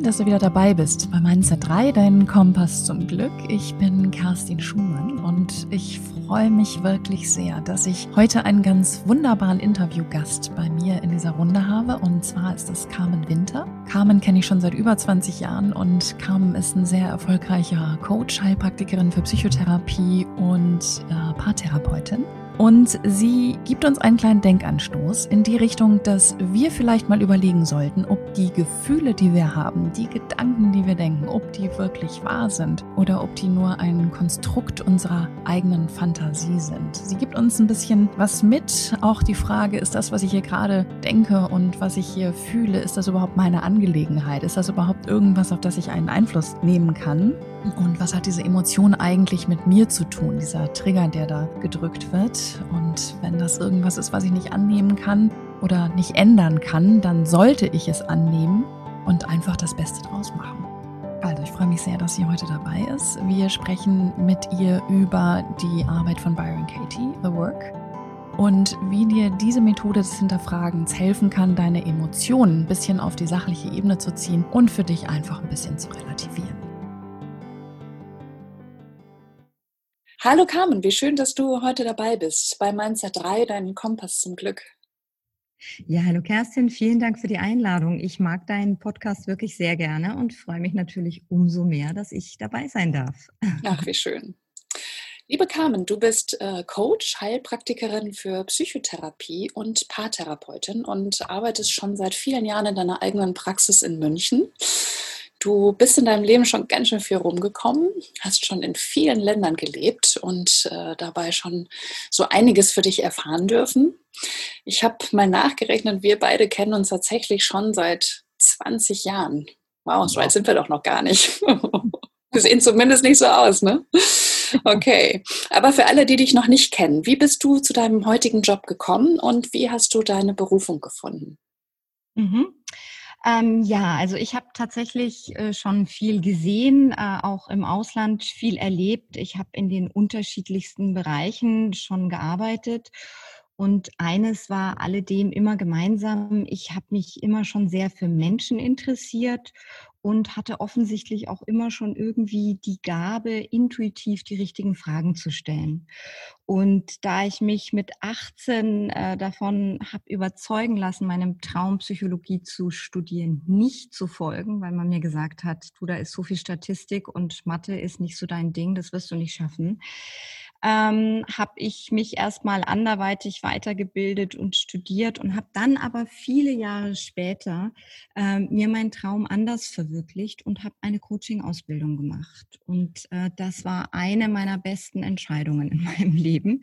Schön, dass du wieder dabei bist bei Mindset 3, dein Kompass zum Glück. Ich bin Kerstin Schumann und ich freue mich wirklich sehr, dass ich heute einen ganz wunderbaren Interviewgast bei mir in dieser Runde habe. Und zwar ist das Carmen Winter. Carmen kenne ich schon seit über 20 Jahren und Carmen ist ein sehr erfolgreicher Coach, Heilpraktikerin für Psychotherapie und äh, Paartherapeutin. Und sie gibt uns einen kleinen Denkanstoß in die Richtung, dass wir vielleicht mal überlegen sollten, ob die Gefühle, die wir haben, die Gedanken, die wir denken, ob die wirklich wahr sind oder ob die nur ein Konstrukt unserer eigenen Fantasie sind. Sie gibt uns ein bisschen was mit. Auch die Frage, ist das, was ich hier gerade denke und was ich hier fühle, ist das überhaupt meine Angelegenheit? Ist das überhaupt irgendwas, auf das ich einen Einfluss nehmen kann? Und was hat diese Emotion eigentlich mit mir zu tun, dieser Trigger, der da gedrückt wird? Und wenn das irgendwas ist, was ich nicht annehmen kann oder nicht ändern kann, dann sollte ich es annehmen und einfach das Beste draus machen. Also ich freue mich sehr, dass sie heute dabei ist. Wir sprechen mit ihr über die Arbeit von Byron Katie, The Work, und wie dir diese Methode des Hinterfragens helfen kann, deine Emotionen ein bisschen auf die sachliche Ebene zu ziehen und für dich einfach ein bisschen zu relativieren. Hallo Carmen, wie schön, dass du heute dabei bist bei Mindset 3, deinen Kompass zum Glück. Ja, hallo Kerstin, vielen Dank für die Einladung. Ich mag deinen Podcast wirklich sehr gerne und freue mich natürlich umso mehr, dass ich dabei sein darf. Ach, wie schön. Liebe Carmen, du bist äh, Coach, Heilpraktikerin für Psychotherapie und Paartherapeutin und arbeitest schon seit vielen Jahren in deiner eigenen Praxis in München. Du bist in deinem Leben schon ganz schön viel rumgekommen, hast schon in vielen Ländern gelebt und äh, dabei schon so einiges für dich erfahren dürfen. Ich habe mal nachgerechnet, wir beide kennen uns tatsächlich schon seit 20 Jahren. Wow, so weit sind wir doch noch gar nicht. wir sehen zumindest nicht so aus, ne? Okay, aber für alle, die dich noch nicht kennen, wie bist du zu deinem heutigen Job gekommen und wie hast du deine Berufung gefunden? Mhm. Ähm, ja, also ich habe tatsächlich äh, schon viel gesehen, äh, auch im Ausland viel erlebt. Ich habe in den unterschiedlichsten Bereichen schon gearbeitet. Und eines war alledem immer gemeinsam. Ich habe mich immer schon sehr für Menschen interessiert und hatte offensichtlich auch immer schon irgendwie die Gabe, intuitiv die richtigen Fragen zu stellen. Und da ich mich mit 18 äh, davon habe überzeugen lassen, meinem Traum Psychologie zu studieren, nicht zu folgen, weil man mir gesagt hat, du, da ist so viel Statistik und Mathe ist nicht so dein Ding, das wirst du nicht schaffen, ähm, habe ich mich erstmal anderweitig weitergebildet und studiert und habe dann aber viele Jahre später ähm, mir meinen Traum anders verwirklicht und habe eine Coaching-Ausbildung gemacht. Und äh, das war eine meiner besten Entscheidungen in meinem Leben.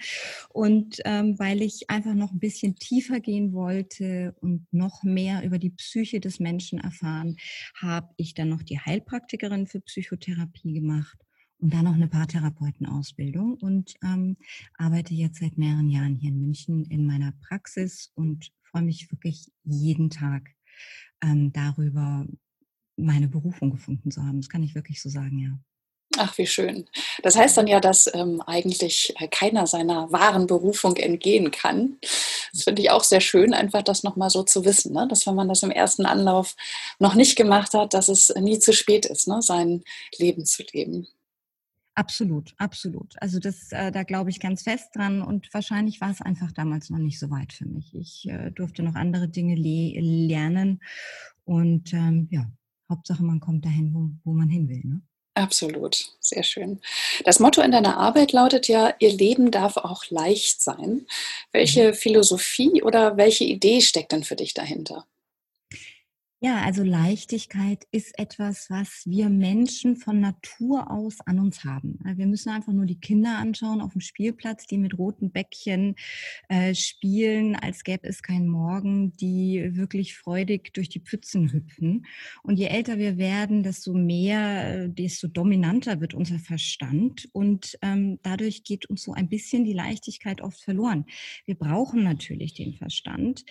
Und ähm, weil ich einfach noch ein bisschen tiefer gehen wollte und noch mehr über die Psyche des Menschen erfahren, habe ich dann noch die Heilpraktikerin für Psychotherapie gemacht und dann noch eine Paartherapeutenausbildung und ähm, arbeite jetzt seit mehreren Jahren hier in München in meiner Praxis und freue mich wirklich jeden Tag ähm, darüber, meine Berufung gefunden zu haben. Das kann ich wirklich so sagen, ja. Ach, wie schön. Das heißt dann ja, dass ähm, eigentlich äh, keiner seiner wahren Berufung entgehen kann. Das finde ich auch sehr schön, einfach das nochmal so zu wissen, ne? dass wenn man das im ersten Anlauf noch nicht gemacht hat, dass es nie zu spät ist, ne? sein Leben zu leben. Absolut, absolut. Also das, äh, da glaube ich ganz fest dran und wahrscheinlich war es einfach damals noch nicht so weit für mich. Ich äh, durfte noch andere Dinge le lernen und ähm, ja, Hauptsache man kommt dahin, wo, wo man hin will. Ne? Absolut, sehr schön. Das Motto in deiner Arbeit lautet ja, Ihr Leben darf auch leicht sein. Welche mhm. Philosophie oder welche Idee steckt denn für dich dahinter? Ja, also Leichtigkeit ist etwas, was wir Menschen von Natur aus an uns haben. Wir müssen einfach nur die Kinder anschauen auf dem Spielplatz, die mit roten Bäckchen äh, spielen, als gäbe es keinen Morgen, die wirklich freudig durch die Pfützen hüpfen. Und je älter wir werden, desto mehr, äh, desto dominanter wird unser Verstand. Und ähm, dadurch geht uns so ein bisschen die Leichtigkeit oft verloren. Wir brauchen natürlich den Verstand,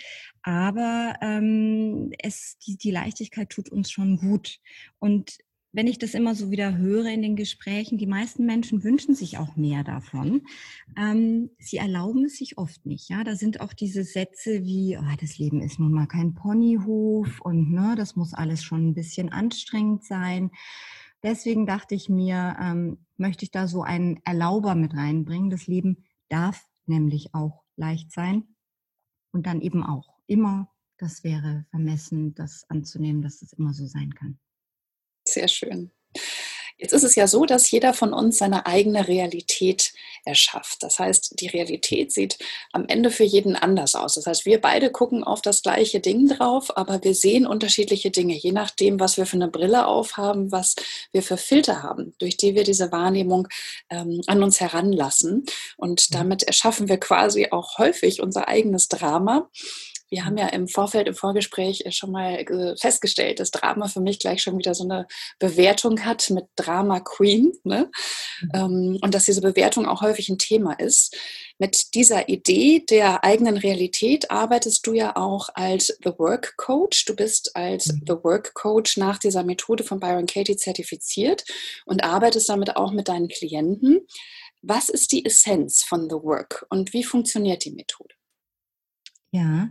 aber ähm, es, die, die Leichtigkeit tut uns schon gut. Und wenn ich das immer so wieder höre in den Gesprächen, die meisten Menschen wünschen sich auch mehr davon. Ähm, sie erlauben es sich oft nicht. Ja, da sind auch diese Sätze wie, oh, das Leben ist nun mal kein Ponyhof und ne, das muss alles schon ein bisschen anstrengend sein. Deswegen dachte ich mir, ähm, möchte ich da so einen Erlauber mit reinbringen. Das Leben darf nämlich auch leicht sein und dann eben auch immer. Das wäre vermessen, das anzunehmen, dass das immer so sein kann. Sehr schön. Jetzt ist es ja so, dass jeder von uns seine eigene Realität erschafft. Das heißt, die Realität sieht am Ende für jeden anders aus. Das heißt, wir beide gucken auf das gleiche Ding drauf, aber wir sehen unterschiedliche Dinge, je nachdem, was wir für eine Brille aufhaben, was wir für Filter haben, durch die wir diese Wahrnehmung ähm, an uns heranlassen. Und damit erschaffen wir quasi auch häufig unser eigenes Drama. Wir haben ja im Vorfeld, im Vorgespräch schon mal festgestellt, dass Drama für mich gleich schon wieder so eine Bewertung hat mit Drama Queen. Ne? Mhm. Ähm, und dass diese Bewertung auch häufig ein Thema ist. Mit dieser Idee der eigenen Realität arbeitest du ja auch als The Work Coach. Du bist als mhm. The Work Coach nach dieser Methode von Byron Katie zertifiziert und arbeitest damit auch mit deinen Klienten. Was ist die Essenz von The Work und wie funktioniert die Methode? Ja,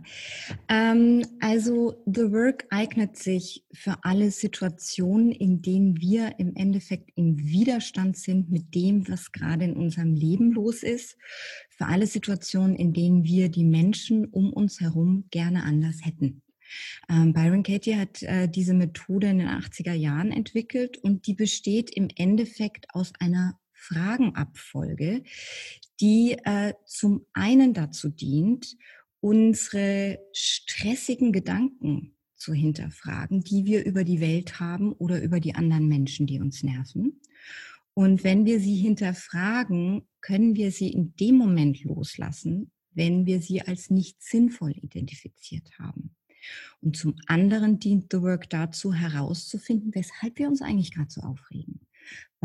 ähm, also The Work eignet sich für alle Situationen, in denen wir im Endeffekt im Widerstand sind mit dem, was gerade in unserem Leben los ist. Für alle Situationen, in denen wir die Menschen um uns herum gerne anders hätten. Ähm, Byron Katie hat äh, diese Methode in den 80er Jahren entwickelt und die besteht im Endeffekt aus einer Fragenabfolge, die äh, zum einen dazu dient, unsere stressigen Gedanken zu hinterfragen, die wir über die Welt haben oder über die anderen Menschen, die uns nerven. Und wenn wir sie hinterfragen, können wir sie in dem Moment loslassen, wenn wir sie als nicht sinnvoll identifiziert haben. Und zum anderen dient The Work dazu, herauszufinden, weshalb wir uns eigentlich gerade so aufregen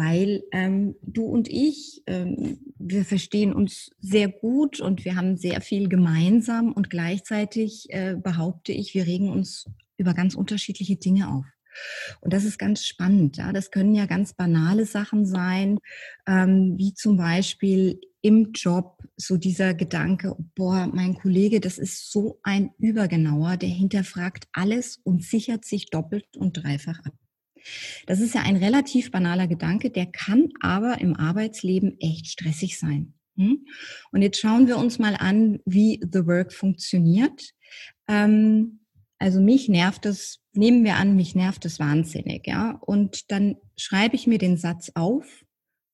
weil ähm, du und ich, ähm, wir verstehen uns sehr gut und wir haben sehr viel gemeinsam und gleichzeitig äh, behaupte ich, wir regen uns über ganz unterschiedliche Dinge auf. Und das ist ganz spannend. Ja? Das können ja ganz banale Sachen sein, ähm, wie zum Beispiel im Job so dieser Gedanke, boah, mein Kollege, das ist so ein Übergenauer, der hinterfragt alles und sichert sich doppelt und dreifach ab. Das ist ja ein relativ banaler Gedanke, der kann aber im Arbeitsleben echt stressig sein. Hm? Und jetzt schauen wir uns mal an, wie The Work funktioniert. Ähm, also mich nervt es, nehmen wir an, mich nervt es wahnsinnig, ja. Und dann schreibe ich mir den Satz auf.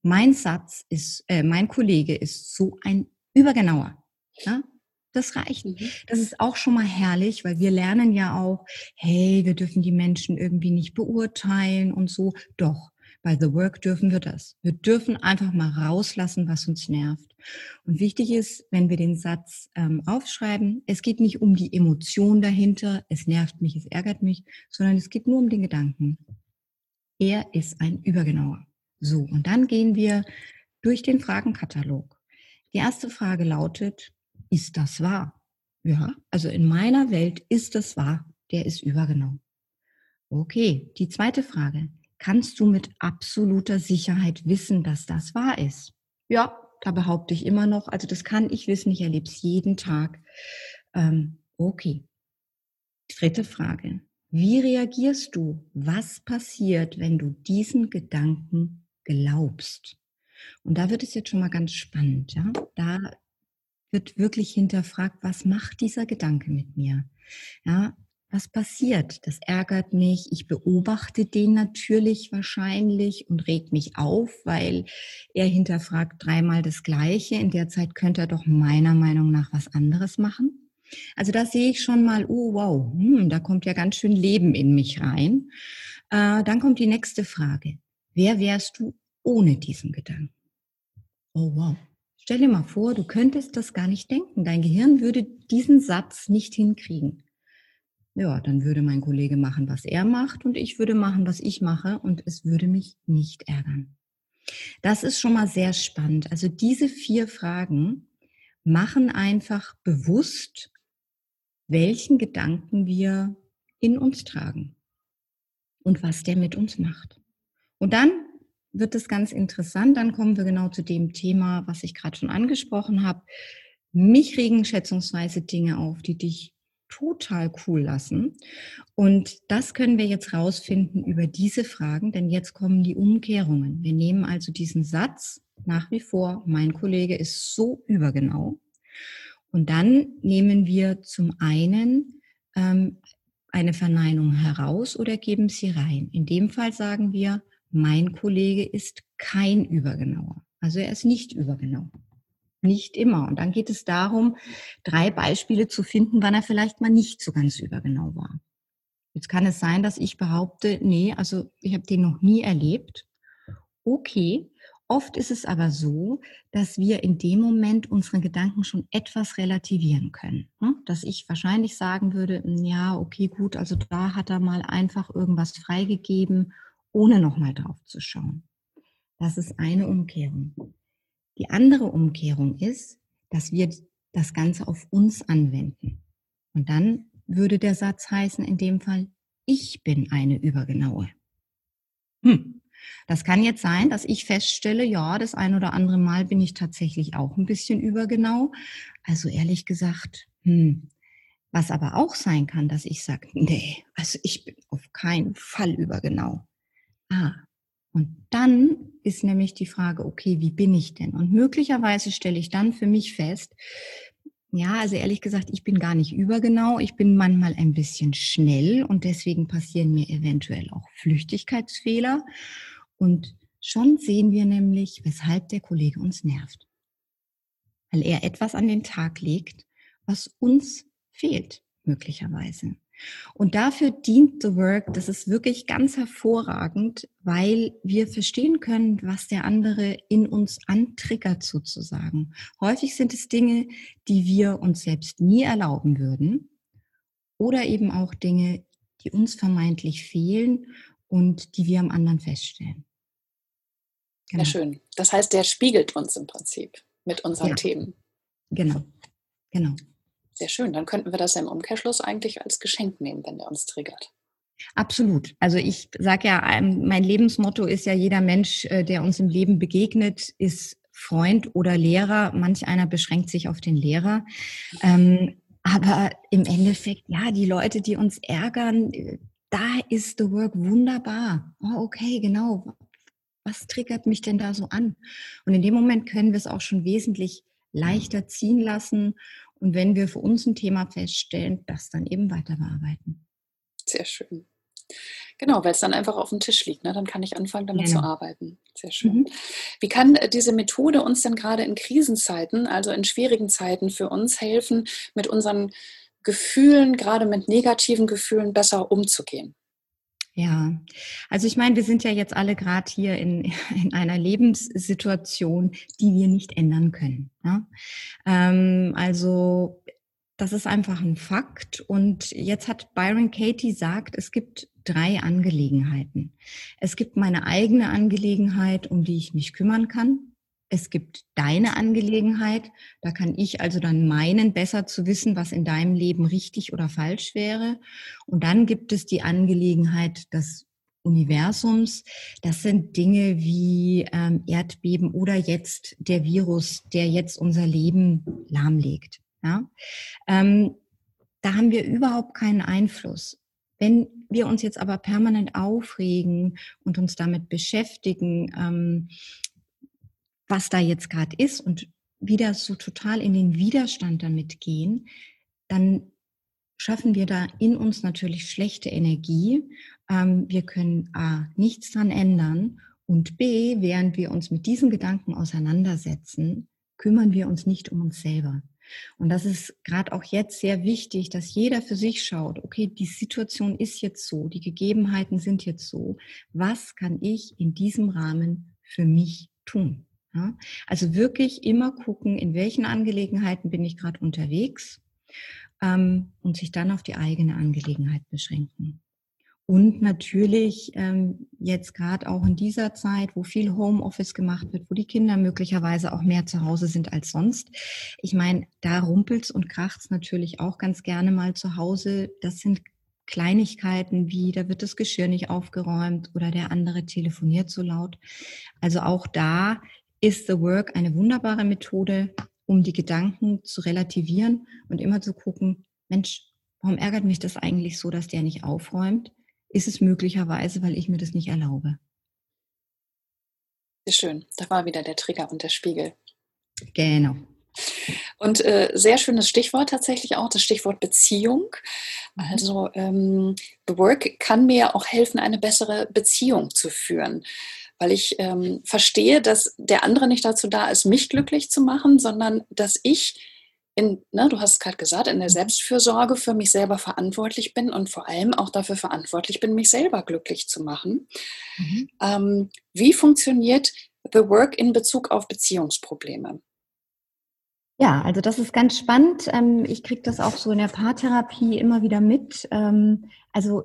Mein Satz ist, äh, mein Kollege ist so ein Übergenauer. Ja? Das reicht. Mhm. Das ist auch schon mal herrlich, weil wir lernen ja auch, hey, wir dürfen die Menschen irgendwie nicht beurteilen und so. Doch, bei The Work dürfen wir das. Wir dürfen einfach mal rauslassen, was uns nervt. Und wichtig ist, wenn wir den Satz ähm, aufschreiben, es geht nicht um die Emotion dahinter, es nervt mich, es ärgert mich, sondern es geht nur um den Gedanken. Er ist ein Übergenauer. So, und dann gehen wir durch den Fragenkatalog. Die erste Frage lautet, ist das wahr? Ja, also in meiner Welt ist das wahr. Der ist übergenommen. Okay, die zweite Frage. Kannst du mit absoluter Sicherheit wissen, dass das wahr ist? Ja, da behaupte ich immer noch. Also das kann ich wissen, ich erlebe es jeden Tag. Ähm, okay. Dritte Frage. Wie reagierst du? Was passiert, wenn du diesen Gedanken glaubst? Und da wird es jetzt schon mal ganz spannend. Ja? Da wird wirklich hinterfragt, was macht dieser Gedanke mit mir? Ja, was passiert? Das ärgert mich. Ich beobachte den natürlich wahrscheinlich und regt mich auf, weil er hinterfragt dreimal das Gleiche. In der Zeit könnte er doch meiner Meinung nach was anderes machen. Also da sehe ich schon mal, oh wow, hm, da kommt ja ganz schön Leben in mich rein. Äh, dann kommt die nächste Frage. Wer wärst du ohne diesen Gedanken? Oh wow, Stell dir mal vor, du könntest das gar nicht denken. Dein Gehirn würde diesen Satz nicht hinkriegen. Ja, dann würde mein Kollege machen, was er macht und ich würde machen, was ich mache und es würde mich nicht ärgern. Das ist schon mal sehr spannend. Also diese vier Fragen machen einfach bewusst, welchen Gedanken wir in uns tragen und was der mit uns macht. Und dann wird es ganz interessant. Dann kommen wir genau zu dem Thema, was ich gerade schon angesprochen habe. Mich regen schätzungsweise Dinge auf, die dich total cool lassen. Und das können wir jetzt rausfinden über diese Fragen, denn jetzt kommen die Umkehrungen. Wir nehmen also diesen Satz nach wie vor, mein Kollege ist so übergenau. Und dann nehmen wir zum einen ähm, eine Verneinung heraus oder geben sie rein. In dem Fall sagen wir, mein Kollege ist kein Übergenauer. Also er ist nicht übergenau. Nicht immer. Und dann geht es darum, drei Beispiele zu finden, wann er vielleicht mal nicht so ganz übergenau war. Jetzt kann es sein, dass ich behaupte, nee, also ich habe den noch nie erlebt. Okay. Oft ist es aber so, dass wir in dem Moment unsere Gedanken schon etwas relativieren können. Ne? Dass ich wahrscheinlich sagen würde, ja, okay, gut, also da hat er mal einfach irgendwas freigegeben, ohne nochmal drauf zu schauen. Das ist eine Umkehrung. Die andere Umkehrung ist, dass wir das Ganze auf uns anwenden. Und dann würde der Satz heißen, in dem Fall, ich bin eine Übergenaue. Hm. Das kann jetzt sein, dass ich feststelle, ja, das ein oder andere Mal bin ich tatsächlich auch ein bisschen übergenau. Also ehrlich gesagt, hm. Was aber auch sein kann, dass ich sage, nee, also ich bin auf keinen Fall übergenau. Ah, und dann ist nämlich die Frage, okay, wie bin ich denn? Und möglicherweise stelle ich dann für mich fest, ja, also ehrlich gesagt, ich bin gar nicht übergenau. Ich bin manchmal ein bisschen schnell und deswegen passieren mir eventuell auch Flüchtigkeitsfehler. Und schon sehen wir nämlich, weshalb der Kollege uns nervt. Weil er etwas an den Tag legt, was uns fehlt, möglicherweise. Und dafür dient The Work, das ist wirklich ganz hervorragend, weil wir verstehen können, was der andere in uns antriggert sozusagen. Häufig sind es Dinge, die wir uns selbst nie erlauben würden oder eben auch Dinge, die uns vermeintlich fehlen und die wir am anderen feststellen. Genau. Ja, schön. Das heißt, der spiegelt uns im Prinzip mit unseren ja. Themen. Genau, genau. Sehr schön. Dann könnten wir das ja im Umkehrschluss eigentlich als Geschenk nehmen, wenn der uns triggert. Absolut. Also ich sage ja, ähm, mein Lebensmotto ist ja, jeder Mensch, äh, der uns im Leben begegnet, ist Freund oder Lehrer. Manch einer beschränkt sich auf den Lehrer. Ähm, aber im Endeffekt, ja, die Leute, die uns ärgern, äh, da ist The Work wunderbar. Oh, okay, genau. Was triggert mich denn da so an? Und in dem Moment können wir es auch schon wesentlich leichter ziehen lassen und wenn wir für uns ein Thema feststellen, das dann eben weiter bearbeiten. Sehr schön. Genau, weil es dann einfach auf dem Tisch liegt. Ne? Dann kann ich anfangen, damit genau. zu arbeiten. Sehr schön. Mhm. Wie kann äh, diese Methode uns denn gerade in Krisenzeiten, also in schwierigen Zeiten für uns helfen, mit unseren Gefühlen, gerade mit negativen Gefühlen besser umzugehen? Ja, also ich meine, wir sind ja jetzt alle gerade hier in, in einer Lebenssituation, die wir nicht ändern können. Ja? Ähm, also das ist einfach ein Fakt. Und jetzt hat Byron Katie gesagt, es gibt drei Angelegenheiten. Es gibt meine eigene Angelegenheit, um die ich mich kümmern kann es gibt deine Angelegenheit. Da kann ich also dann meinen, besser zu wissen, was in deinem Leben richtig oder falsch wäre. Und dann gibt es die Angelegenheit des Universums. Das sind Dinge wie ähm, Erdbeben oder jetzt der Virus, der jetzt unser Leben lahmlegt. Ja? Ähm, da haben wir überhaupt keinen Einfluss. Wenn wir uns jetzt aber permanent aufregen und uns damit beschäftigen, ähm, was da jetzt gerade ist und wieder so total in den Widerstand damit gehen, dann schaffen wir da in uns natürlich schlechte Energie. Ähm, wir können A, nichts dran ändern und B, während wir uns mit diesen Gedanken auseinandersetzen, kümmern wir uns nicht um uns selber. Und das ist gerade auch jetzt sehr wichtig, dass jeder für sich schaut, okay, die Situation ist jetzt so, die Gegebenheiten sind jetzt so. Was kann ich in diesem Rahmen für mich tun? Ja? Also wirklich immer gucken, in welchen Angelegenheiten bin ich gerade unterwegs ähm, und sich dann auf die eigene Angelegenheit beschränken. Und natürlich ähm, jetzt gerade auch in dieser Zeit, wo viel Homeoffice gemacht wird, wo die Kinder möglicherweise auch mehr zu Hause sind als sonst. Ich meine, da rumpelt's und kracht's natürlich auch ganz gerne mal zu Hause. Das sind Kleinigkeiten wie, da wird das Geschirr nicht aufgeräumt oder der andere telefoniert so laut. Also auch da ist The Work eine wunderbare Methode, um die Gedanken zu relativieren und immer zu gucken, Mensch, warum ärgert mich das eigentlich so, dass der nicht aufräumt? Ist es möglicherweise, weil ich mir das nicht erlaube? Sehr schön. Da war wieder der Trigger und der Spiegel. Genau. Und äh, sehr schönes Stichwort tatsächlich auch, das Stichwort Beziehung. Mhm. Also ähm, The Work kann mir auch helfen, eine bessere Beziehung zu führen weil ich ähm, verstehe, dass der andere nicht dazu da ist, mich glücklich zu machen, sondern dass ich in, ne, du hast es gerade gesagt, in der mhm. Selbstfürsorge für mich selber verantwortlich bin und vor allem auch dafür verantwortlich bin, mich selber glücklich zu machen. Mhm. Ähm, wie funktioniert The Work in Bezug auf Beziehungsprobleme? Ja, also das ist ganz spannend. Ähm, ich kriege das auch so in der Paartherapie immer wieder mit. Ähm, also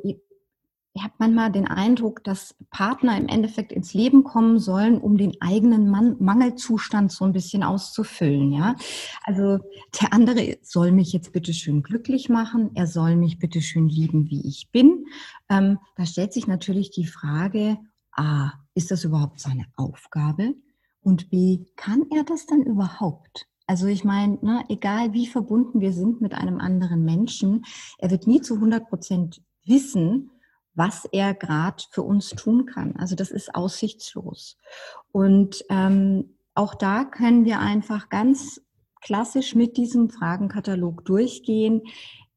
ich habe manchmal den Eindruck, dass Partner im Endeffekt ins Leben kommen sollen, um den eigenen Man Mangelzustand so ein bisschen auszufüllen. Ja, also der andere soll mich jetzt bitte schön glücklich machen. Er soll mich bitte schön lieben, wie ich bin. Ähm, da stellt sich natürlich die Frage: A, ist das überhaupt seine Aufgabe? Und B, kann er das dann überhaupt? Also ich meine, ne, egal wie verbunden wir sind mit einem anderen Menschen, er wird nie zu 100 Prozent wissen, was er gerade für uns tun kann. Also das ist aussichtslos. Und ähm, auch da können wir einfach ganz klassisch mit diesem Fragenkatalog durchgehen.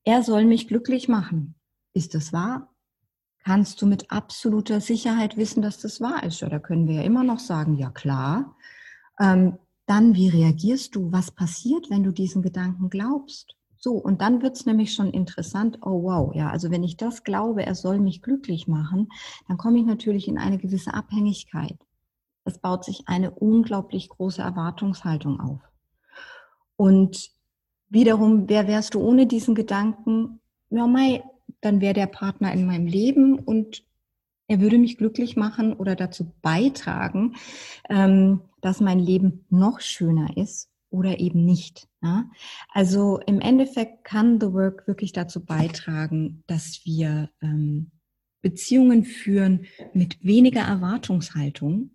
Er soll mich glücklich machen. Ist das wahr? Kannst du mit absoluter Sicherheit wissen, dass das wahr ist? Da können wir ja immer noch sagen, ja klar. Ähm, dann, wie reagierst du? Was passiert, wenn du diesen Gedanken glaubst? So, und dann wird es nämlich schon interessant, oh wow, ja, also wenn ich das glaube, er soll mich glücklich machen, dann komme ich natürlich in eine gewisse Abhängigkeit. Es baut sich eine unglaublich große Erwartungshaltung auf. Und wiederum, wer wärst du ohne diesen Gedanken? Ja, mei, dann wäre der Partner in meinem Leben und er würde mich glücklich machen oder dazu beitragen, ähm, dass mein Leben noch schöner ist oder eben nicht. Ja? Also im Endeffekt kann The Work wirklich dazu beitragen, dass wir ähm, Beziehungen führen mit weniger Erwartungshaltung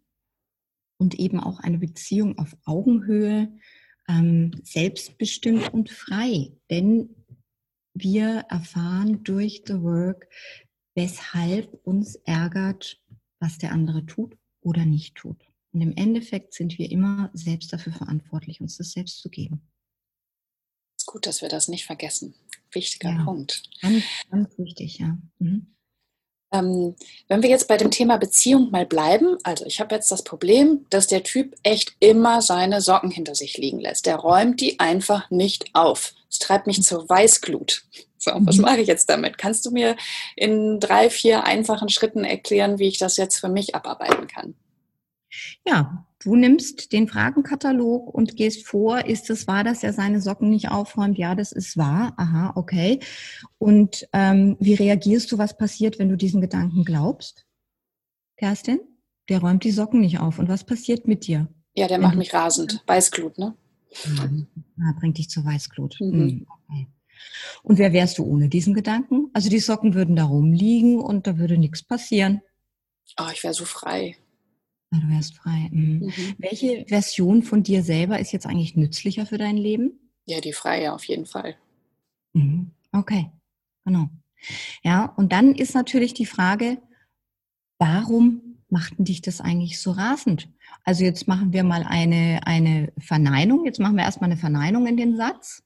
und eben auch eine Beziehung auf Augenhöhe, ähm, selbstbestimmt und frei. Denn wir erfahren durch The Work, weshalb uns ärgert, was der andere tut oder nicht tut. Und im Endeffekt sind wir immer selbst dafür verantwortlich, uns das selbst zu geben. Es ist gut, dass wir das nicht vergessen. Wichtiger ja, Punkt. Ganz, ganz wichtig, ja. Mhm. Ähm, wenn wir jetzt bei dem Thema Beziehung mal bleiben, also ich habe jetzt das Problem, dass der Typ echt immer seine Socken hinter sich liegen lässt. Der räumt die einfach nicht auf. Es treibt mich zur Weißglut. So, was mhm. mache ich jetzt damit? Kannst du mir in drei, vier einfachen Schritten erklären, wie ich das jetzt für mich abarbeiten kann? Ja, du nimmst den Fragenkatalog und gehst vor, ist es wahr, dass er seine Socken nicht aufräumt? Ja, das ist wahr. Aha, okay. Und ähm, wie reagierst du, was passiert, wenn du diesen Gedanken glaubst? Kerstin? Der räumt die Socken nicht auf. Und was passiert mit dir? Ja, der macht mich rasend. Weißglut, ne? Ah, bringt dich zur Weißglut. Mhm. Hm, okay. Und wer wärst du ohne diesen Gedanken? Also die Socken würden da rumliegen und da würde nichts passieren. Oh, ich wäre so frei. Ah, du wärst frei. Mhm. Mhm. Welche Version von dir selber ist jetzt eigentlich nützlicher für dein Leben? Ja, die freie auf jeden Fall. Mhm. Okay, genau. Ja, und dann ist natürlich die Frage, warum machten dich das eigentlich so rasend? Also jetzt machen wir mal eine, eine Verneinung. Jetzt machen wir erstmal eine Verneinung in den Satz.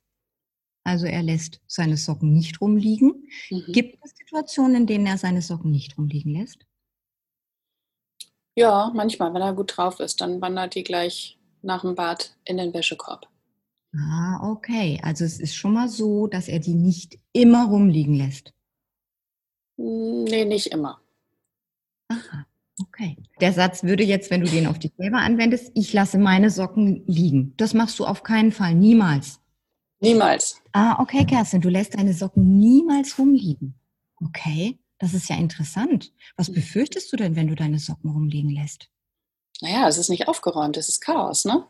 Also er lässt seine Socken nicht rumliegen. Mhm. Gibt es Situationen, in denen er seine Socken nicht rumliegen lässt? Ja, manchmal, wenn er gut drauf ist, dann wandert die gleich nach dem Bad in den Wäschekorb. Ah, okay. Also es ist schon mal so, dass er die nicht immer rumliegen lässt. Hm, nee, nicht immer. Aha, okay. Der Satz würde jetzt, wenn du den auf dich selber anwendest, ich lasse meine Socken liegen. Das machst du auf keinen Fall, niemals. Niemals. Ah, okay, Kerstin, du lässt deine Socken niemals rumliegen. Okay. Das ist ja interessant. Was befürchtest du denn, wenn du deine Socken rumliegen lässt? Naja, es ist nicht aufgeräumt, es ist Chaos, ne?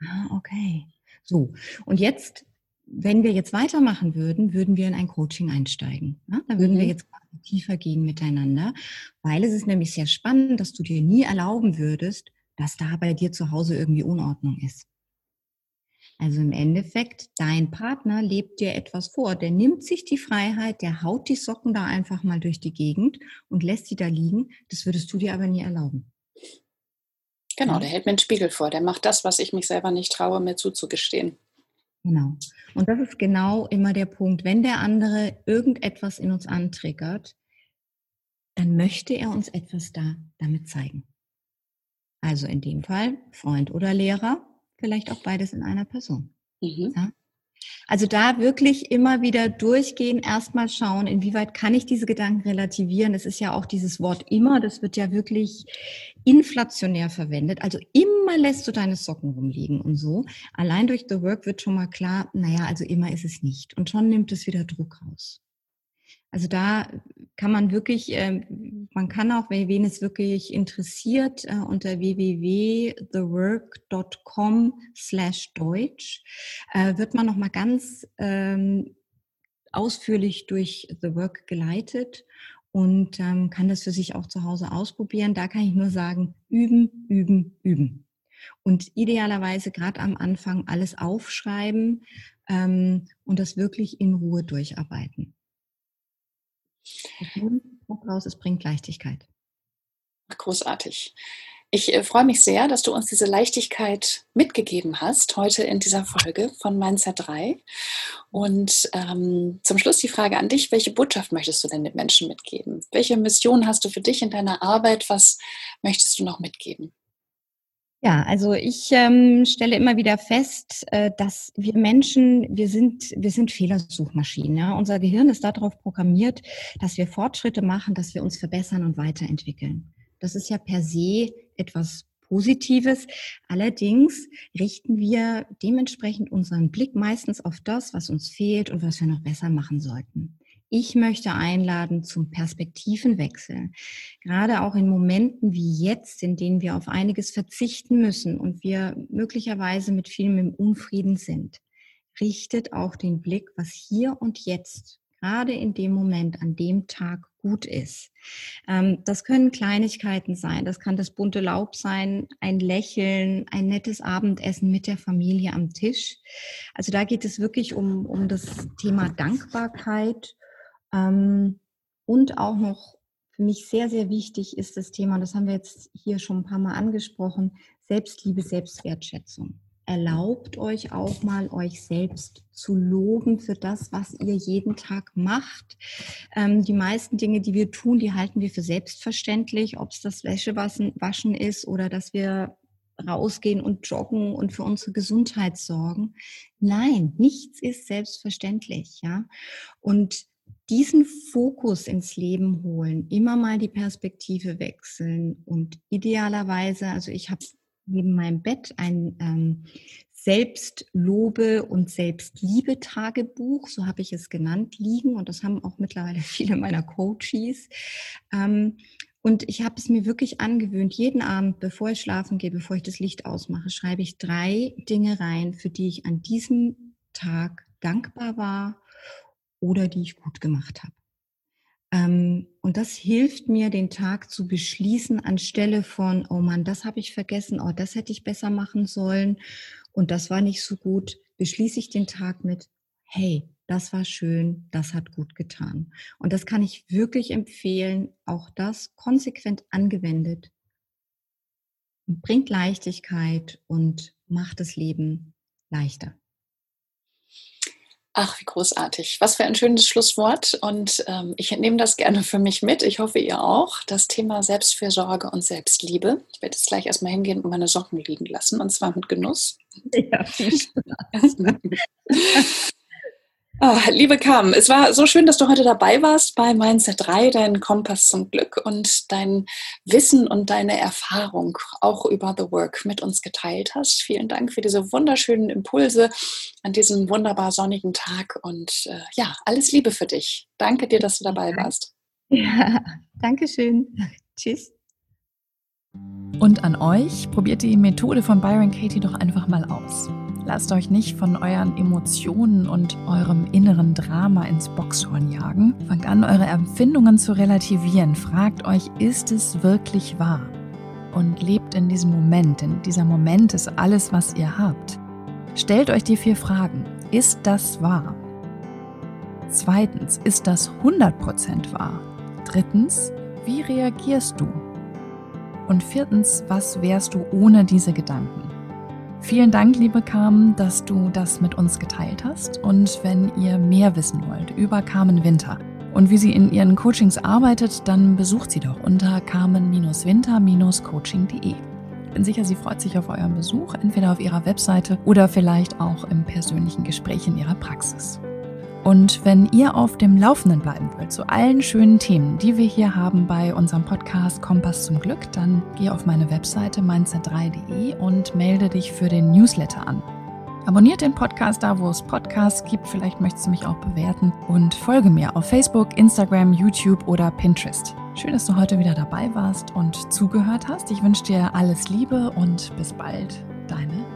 Ah, okay. So, und jetzt wenn wir jetzt weitermachen würden, würden wir in ein Coaching einsteigen. Ja? Da würden mhm. wir jetzt tiefer gehen miteinander, weil es ist nämlich sehr spannend, dass du dir nie erlauben würdest, dass da bei dir zu Hause irgendwie Unordnung ist. Also im Endeffekt, dein Partner lebt dir etwas vor. Der nimmt sich die Freiheit, der haut die Socken da einfach mal durch die Gegend und lässt die da liegen. Das würdest du dir aber nie erlauben. Genau, der hält mir einen Spiegel vor. Der macht das, was ich mich selber nicht traue, mir zuzugestehen. Genau. Und das ist genau immer der Punkt. Wenn der andere irgendetwas in uns antriggert, dann möchte er uns etwas da damit zeigen. Also in dem Fall Freund oder Lehrer, vielleicht auch beides in einer Person. Mhm. Ja? Also da wirklich immer wieder durchgehen, erstmal schauen, inwieweit kann ich diese Gedanken relativieren. Es ist ja auch dieses Wort immer, das wird ja wirklich inflationär verwendet. Also immer lässt du deine Socken rumliegen und so. Allein durch The Work wird schon mal klar, naja, also immer ist es nicht. Und schon nimmt es wieder Druck raus. Also da kann man wirklich, äh, man kann auch, wen es wirklich interessiert, äh, unter www.thework.com slash Deutsch äh, wird man nochmal ganz ähm, ausführlich durch The Work geleitet und ähm, kann das für sich auch zu Hause ausprobieren. Da kann ich nur sagen, üben, üben, üben. Und idealerweise gerade am Anfang alles aufschreiben ähm, und das wirklich in Ruhe durcharbeiten. Raus, es bringt Leichtigkeit. Großartig. Ich äh, freue mich sehr, dass du uns diese Leichtigkeit mitgegeben hast heute in dieser Folge von Mindset 3. Und ähm, zum Schluss die Frage an dich, welche Botschaft möchtest du denn den Menschen mitgeben? Welche Mission hast du für dich in deiner Arbeit? Was möchtest du noch mitgeben? Ja, also ich ähm, stelle immer wieder fest, äh, dass wir Menschen, wir sind, wir sind Fehlersuchmaschinen. Ja? Unser Gehirn ist darauf programmiert, dass wir Fortschritte machen, dass wir uns verbessern und weiterentwickeln. Das ist ja per se etwas Positives. Allerdings richten wir dementsprechend unseren Blick meistens auf das, was uns fehlt und was wir noch besser machen sollten. Ich möchte einladen zum Perspektivenwechsel. Gerade auch in Momenten wie jetzt, in denen wir auf einiges verzichten müssen und wir möglicherweise mit vielem im Unfrieden sind. Richtet auch den Blick, was hier und jetzt, gerade in dem Moment, an dem Tag gut ist. Ähm, das können Kleinigkeiten sein. Das kann das bunte Laub sein, ein Lächeln, ein nettes Abendessen mit der Familie am Tisch. Also da geht es wirklich um, um das Thema Dankbarkeit und auch noch für mich sehr, sehr wichtig ist das Thema, das haben wir jetzt hier schon ein paar Mal angesprochen, Selbstliebe, Selbstwertschätzung. Erlaubt euch auch mal, euch selbst zu loben für das, was ihr jeden Tag macht. Ähm, die meisten Dinge, die wir tun, die halten wir für selbstverständlich, ob es das Wäschewaschen ist oder dass wir rausgehen und joggen und für unsere Gesundheit sorgen. Nein, nichts ist selbstverständlich, ja. Und diesen Fokus ins Leben holen, immer mal die Perspektive wechseln und idealerweise, also ich habe neben meinem Bett ein ähm, Selbstlobe und Selbstliebe-Tagebuch, so habe ich es genannt, liegen und das haben auch mittlerweile viele meiner Coaches. Ähm, und ich habe es mir wirklich angewöhnt, jeden Abend, bevor ich schlafen gehe, bevor ich das Licht ausmache, schreibe ich drei Dinge rein, für die ich an diesem Tag dankbar war oder die ich gut gemacht habe. Ähm, und das hilft mir, den Tag zu beschließen, anstelle von, oh Mann, das habe ich vergessen, oh, das hätte ich besser machen sollen und das war nicht so gut, beschließe ich den Tag mit, hey, das war schön, das hat gut getan. Und das kann ich wirklich empfehlen, auch das konsequent angewendet, bringt Leichtigkeit und macht das Leben leichter. Ach, wie großartig. Was für ein schönes Schlusswort. Und ähm, ich nehme das gerne für mich mit. Ich hoffe, ihr auch. Das Thema Selbstfürsorge und Selbstliebe. Ich werde jetzt gleich erstmal hingehen und meine Socken liegen lassen. Und zwar mit Genuss. Ja, viel Spaß. Oh, liebe Carmen, es war so schön, dass du heute dabei warst bei Mindset 3, dein Kompass zum Glück und dein Wissen und deine Erfahrung auch über The Work mit uns geteilt hast. Vielen Dank für diese wunderschönen Impulse an diesem wunderbar sonnigen Tag und äh, ja, alles Liebe für dich. Danke dir, dass du dabei warst. Ja, danke schön. Tschüss. Und an euch, probiert die Methode von Byron Katie doch einfach mal aus. Lasst euch nicht von euren Emotionen und eurem inneren Drama ins Boxhorn jagen. Fangt an, eure Empfindungen zu relativieren. Fragt euch, ist es wirklich wahr? Und lebt in diesem Moment, denn dieser Moment ist alles, was ihr habt. Stellt euch die vier Fragen. Ist das wahr? Zweitens, ist das 100% wahr? Drittens, wie reagierst du? Und viertens, was wärst du ohne diese Gedanken? Vielen Dank, liebe Carmen, dass du das mit uns geteilt hast. Und wenn ihr mehr wissen wollt über Carmen Winter und wie sie in ihren Coachings arbeitet, dann besucht sie doch unter carmen-winter-coaching.de. Ich bin sicher, sie freut sich auf euren Besuch, entweder auf ihrer Webseite oder vielleicht auch im persönlichen Gespräch in ihrer Praxis. Und wenn ihr auf dem Laufenden bleiben wollt zu allen schönen Themen, die wir hier haben bei unserem Podcast Kompass zum Glück, dann geh auf meine Webseite mindset3.de und melde dich für den Newsletter an. Abonniert den Podcast da, wo es Podcasts gibt. Vielleicht möchtest du mich auch bewerten. Und folge mir auf Facebook, Instagram, YouTube oder Pinterest. Schön, dass du heute wieder dabei warst und zugehört hast. Ich wünsche dir alles Liebe und bis bald. Deine